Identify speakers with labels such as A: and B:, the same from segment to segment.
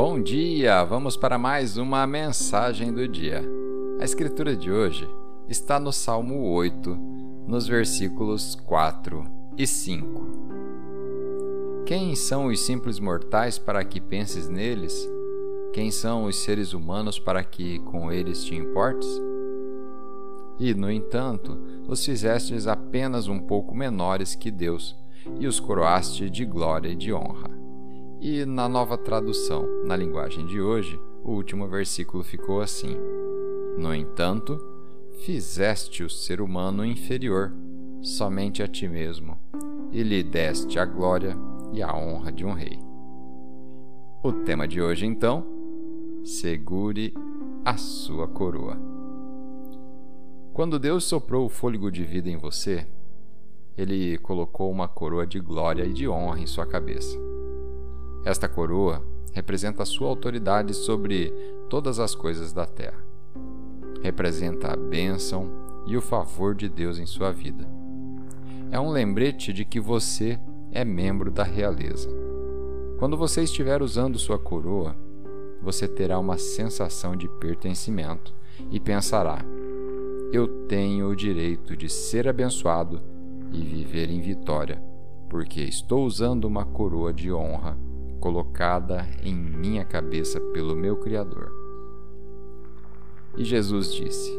A: Bom dia! Vamos para mais uma mensagem do dia. A escritura de hoje está no Salmo 8, nos versículos 4 e 5. Quem são os simples mortais para que penses neles? Quem são os seres humanos para que com eles te importes? E, no entanto, os fizestes apenas um pouco menores que Deus, e os coroaste de glória e de honra. E na nova tradução, na linguagem de hoje, o último versículo ficou assim: No entanto, fizeste o ser humano inferior somente a ti mesmo, e lhe deste a glória e a honra de um rei. O tema de hoje, então, segure a sua coroa. Quando Deus soprou o fôlego de vida em você, ele colocou uma coroa de glória e de honra em sua cabeça. Esta coroa representa a sua autoridade sobre todas as coisas da terra. Representa a bênção e o favor de Deus em sua vida. É um lembrete de que você é membro da realeza. Quando você estiver usando sua coroa, você terá uma sensação de pertencimento e pensará: eu tenho o direito de ser abençoado e viver em vitória, porque estou usando uma coroa de honra colocada em minha cabeça pelo meu Criador. E Jesus disse: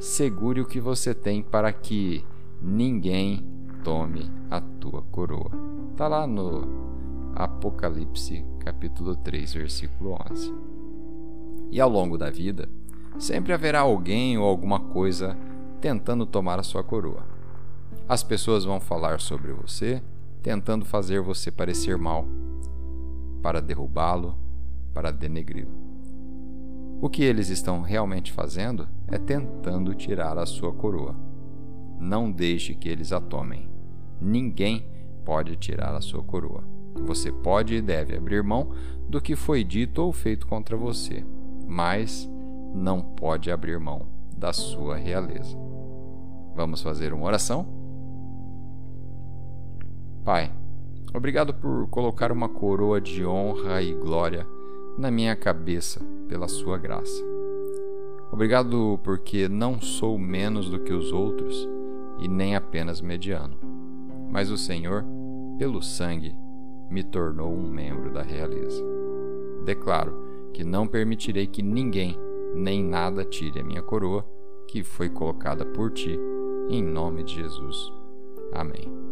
A: Segure o que você tem para que ninguém tome a tua coroa. Está lá no Apocalipse, capítulo 3, versículo 11. E ao longo da vida, sempre haverá alguém ou alguma coisa tentando tomar a sua coroa. As pessoas vão falar sobre você, tentando fazer você parecer mal para derrubá-lo, para denegri-lo. O que eles estão realmente fazendo é tentando tirar a sua coroa. Não deixe que eles a tomem. Ninguém pode tirar a sua coroa. Você pode e deve abrir mão do que foi dito ou feito contra você, mas não pode abrir mão da sua realeza. Vamos fazer uma oração? Pai, Obrigado por colocar uma coroa de honra e glória na minha cabeça pela sua graça. Obrigado porque não sou menos do que os outros e nem apenas mediano, mas o Senhor, pelo sangue, me tornou um membro da realeza. Declaro que não permitirei que ninguém nem nada tire a minha coroa, que foi colocada por ti, em nome de Jesus. Amém.